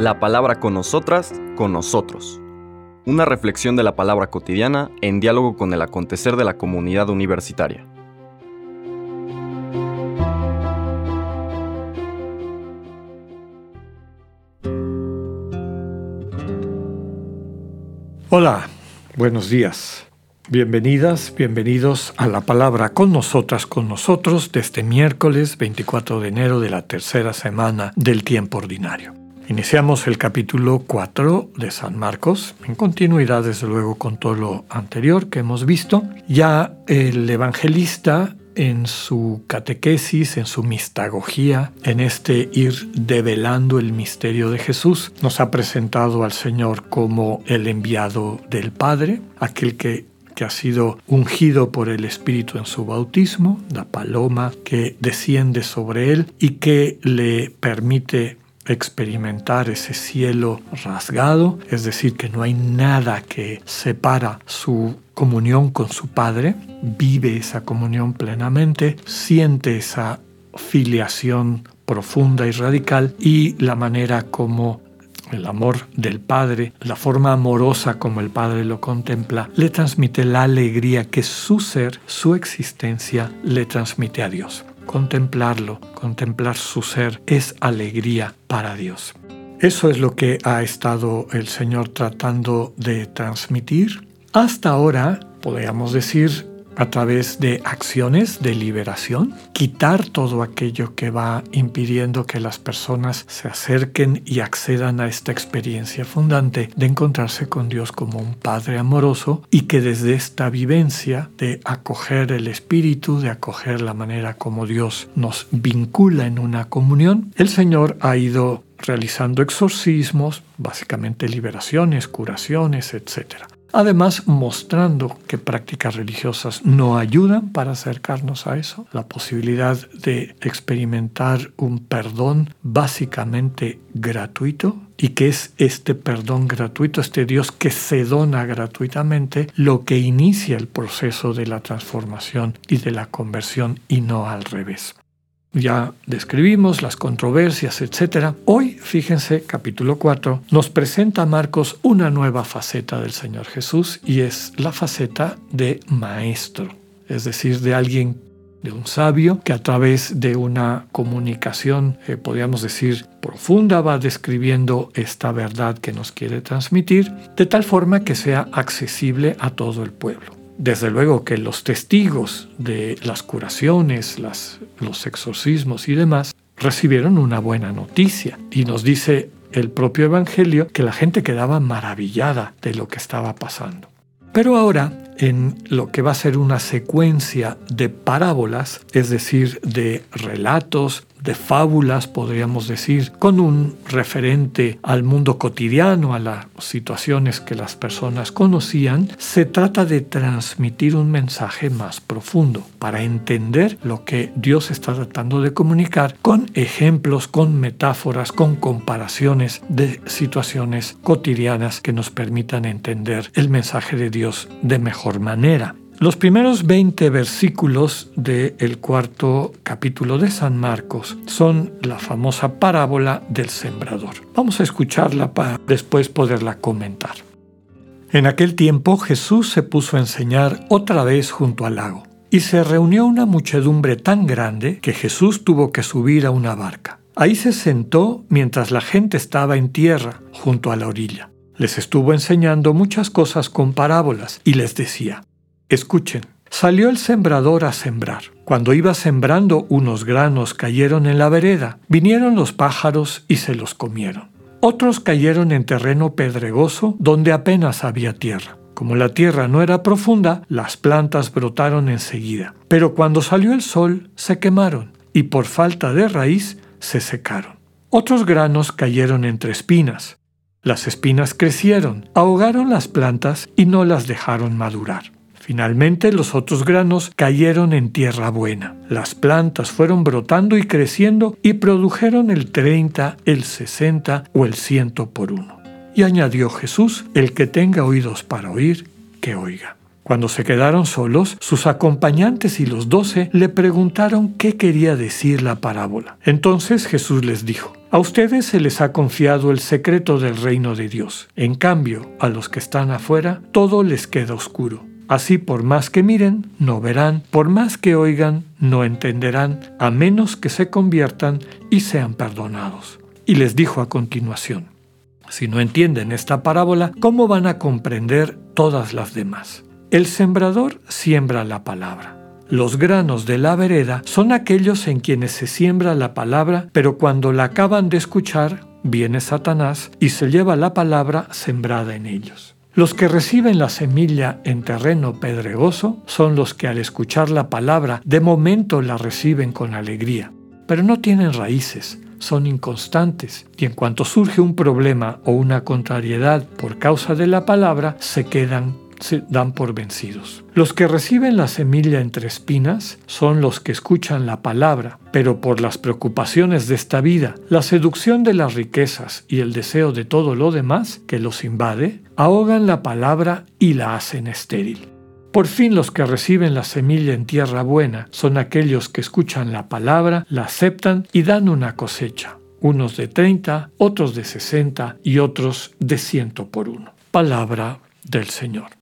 La palabra con nosotras, con nosotros. Una reflexión de la palabra cotidiana en diálogo con el acontecer de la comunidad universitaria. Hola, buenos días. Bienvenidas, bienvenidos a la palabra con nosotras, con nosotros, de este miércoles 24 de enero de la tercera semana del tiempo ordinario. Iniciamos el capítulo 4 de San Marcos, en continuidad desde luego con todo lo anterior que hemos visto. Ya el evangelista en su catequesis, en su mistagogía, en este ir develando el misterio de Jesús, nos ha presentado al Señor como el enviado del Padre, aquel que que ha sido ungido por el Espíritu en su bautismo, la paloma que desciende sobre él y que le permite experimentar ese cielo rasgado, es decir, que no hay nada que separa su comunión con su Padre, vive esa comunión plenamente, siente esa filiación profunda y radical y la manera como el amor del Padre, la forma amorosa como el Padre lo contempla, le transmite la alegría que su ser, su existencia, le transmite a Dios. Contemplarlo, contemplar su ser, es alegría para Dios. Eso es lo que ha estado el Señor tratando de transmitir. Hasta ahora, podríamos decir, a través de acciones de liberación, quitar todo aquello que va impidiendo que las personas se acerquen y accedan a esta experiencia fundante de encontrarse con Dios como un Padre amoroso y que desde esta vivencia de acoger el Espíritu, de acoger la manera como Dios nos vincula en una comunión, el Señor ha ido realizando exorcismos, básicamente liberaciones, curaciones, etc además mostrando que prácticas religiosas no ayudan para acercarnos a eso, la posibilidad de experimentar un perdón básicamente gratuito y que es este perdón gratuito, este Dios que se dona gratuitamente, lo que inicia el proceso de la transformación y de la conversión y no al revés. Ya describimos las controversias, etc. Hoy, fíjense, capítulo 4, nos presenta Marcos una nueva faceta del Señor Jesús y es la faceta de maestro, es decir, de alguien, de un sabio que a través de una comunicación, eh, podríamos decir, profunda va describiendo esta verdad que nos quiere transmitir, de tal forma que sea accesible a todo el pueblo. Desde luego que los testigos de las curaciones, los exorcismos y demás recibieron una buena noticia y nos dice el propio Evangelio que la gente quedaba maravillada de lo que estaba pasando. Pero ahora, en lo que va a ser una secuencia de parábolas, es decir, de relatos, de fábulas, podríamos decir, con un referente al mundo cotidiano, a las situaciones que las personas conocían, se trata de transmitir un mensaje más profundo para entender lo que Dios está tratando de comunicar con ejemplos, con metáforas, con comparaciones de situaciones cotidianas que nos permitan entender el mensaje de Dios de mejor manera. Los primeros 20 versículos del cuarto capítulo de San Marcos son la famosa parábola del sembrador. Vamos a escucharla para después poderla comentar. En aquel tiempo Jesús se puso a enseñar otra vez junto al lago, y se reunió una muchedumbre tan grande que Jesús tuvo que subir a una barca. Ahí se sentó mientras la gente estaba en tierra, junto a la orilla. Les estuvo enseñando muchas cosas con parábolas y les decía, Escuchen, salió el sembrador a sembrar. Cuando iba sembrando unos granos cayeron en la vereda, vinieron los pájaros y se los comieron. Otros cayeron en terreno pedregoso donde apenas había tierra. Como la tierra no era profunda, las plantas brotaron enseguida. Pero cuando salió el sol, se quemaron y por falta de raíz se secaron. Otros granos cayeron entre espinas. Las espinas crecieron, ahogaron las plantas y no las dejaron madurar. Finalmente los otros granos cayeron en tierra buena. Las plantas fueron brotando y creciendo y produjeron el 30, el 60 o el 100 por uno. Y añadió Jesús, el que tenga oídos para oír, que oiga. Cuando se quedaron solos, sus acompañantes y los doce le preguntaron qué quería decir la parábola. Entonces Jesús les dijo, a ustedes se les ha confiado el secreto del reino de Dios. En cambio, a los que están afuera, todo les queda oscuro. Así por más que miren, no verán, por más que oigan, no entenderán, a menos que se conviertan y sean perdonados. Y les dijo a continuación, si no entienden esta parábola, ¿cómo van a comprender todas las demás? El sembrador siembra la palabra. Los granos de la vereda son aquellos en quienes se siembra la palabra, pero cuando la acaban de escuchar, viene Satanás y se lleva la palabra sembrada en ellos. Los que reciben la semilla en terreno pedregoso son los que al escuchar la palabra de momento la reciben con alegría, pero no tienen raíces, son inconstantes y en cuanto surge un problema o una contrariedad por causa de la palabra, se quedan se dan por vencidos. Los que reciben la semilla entre espinas son los que escuchan la palabra, pero por las preocupaciones de esta vida, la seducción de las riquezas y el deseo de todo lo demás que los invade, ahogan la palabra y la hacen estéril. Por fin los que reciben la semilla en tierra buena son aquellos que escuchan la palabra, la aceptan y dan una cosecha, unos de 30, otros de 60 y otros de ciento por uno. Palabra del Señor.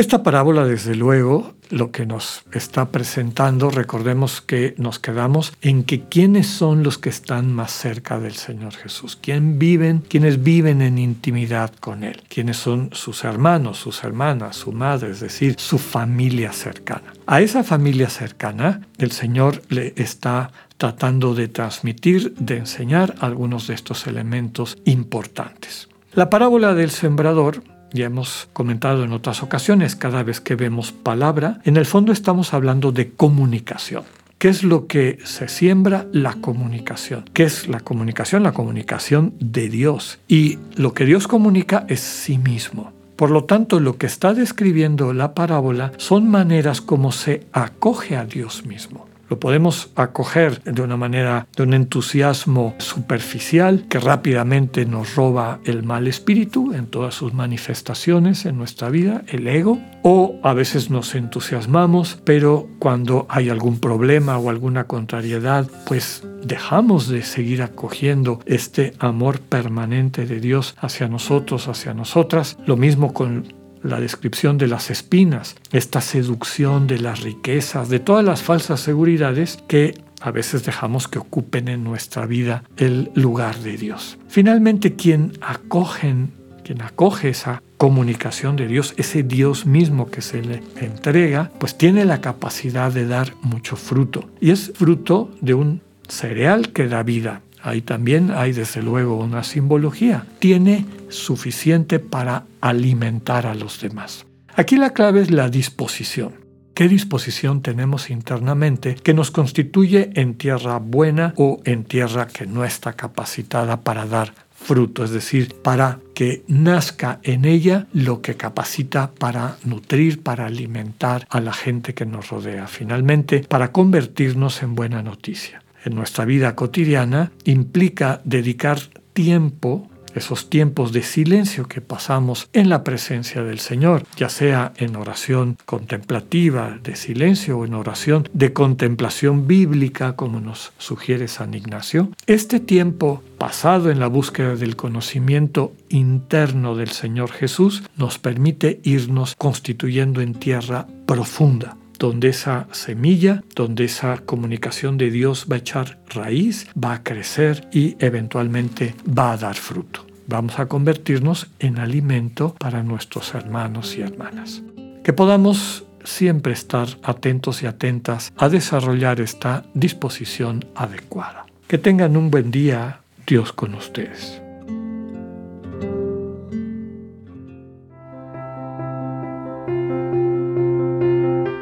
Esta parábola, desde luego, lo que nos está presentando, recordemos que nos quedamos en que quiénes son los que están más cerca del Señor Jesús, quién viven, quiénes viven en intimidad con Él, quiénes son sus hermanos, sus hermanas, su madre, es decir, su familia cercana. A esa familia cercana, el Señor le está tratando de transmitir, de enseñar algunos de estos elementos importantes. La parábola del sembrador ya hemos comentado en otras ocasiones, cada vez que vemos palabra, en el fondo estamos hablando de comunicación. ¿Qué es lo que se siembra? La comunicación. ¿Qué es la comunicación? La comunicación de Dios. Y lo que Dios comunica es sí mismo. Por lo tanto, lo que está describiendo la parábola son maneras como se acoge a Dios mismo lo podemos acoger de una manera, de un entusiasmo superficial que rápidamente nos roba el mal espíritu en todas sus manifestaciones en nuestra vida, el ego, o a veces nos entusiasmamos, pero cuando hay algún problema o alguna contrariedad, pues dejamos de seguir acogiendo este amor permanente de Dios hacia nosotros, hacia nosotras. Lo mismo con la descripción de las espinas, esta seducción de las riquezas, de todas las falsas seguridades que a veces dejamos que ocupen en nuestra vida el lugar de Dios. Finalmente, quien acogen, quien acoge esa comunicación de Dios, ese Dios mismo que se le entrega, pues tiene la capacidad de dar mucho fruto. Y es fruto de un cereal que da vida, ahí también hay desde luego una simbología, tiene suficiente para alimentar a los demás. Aquí la clave es la disposición. ¿Qué disposición tenemos internamente que nos constituye en tierra buena o en tierra que no está capacitada para dar fruto? Es decir, para que nazca en ella lo que capacita para nutrir, para alimentar a la gente que nos rodea. Finalmente, para convertirnos en buena noticia en nuestra vida cotidiana implica dedicar tiempo esos tiempos de silencio que pasamos en la presencia del Señor, ya sea en oración contemplativa de silencio o en oración de contemplación bíblica, como nos sugiere San Ignacio. Este tiempo pasado en la búsqueda del conocimiento interno del Señor Jesús nos permite irnos constituyendo en tierra profunda donde esa semilla, donde esa comunicación de Dios va a echar raíz, va a crecer y eventualmente va a dar fruto. Vamos a convertirnos en alimento para nuestros hermanos y hermanas. Que podamos siempre estar atentos y atentas a desarrollar esta disposición adecuada. Que tengan un buen día, Dios con ustedes.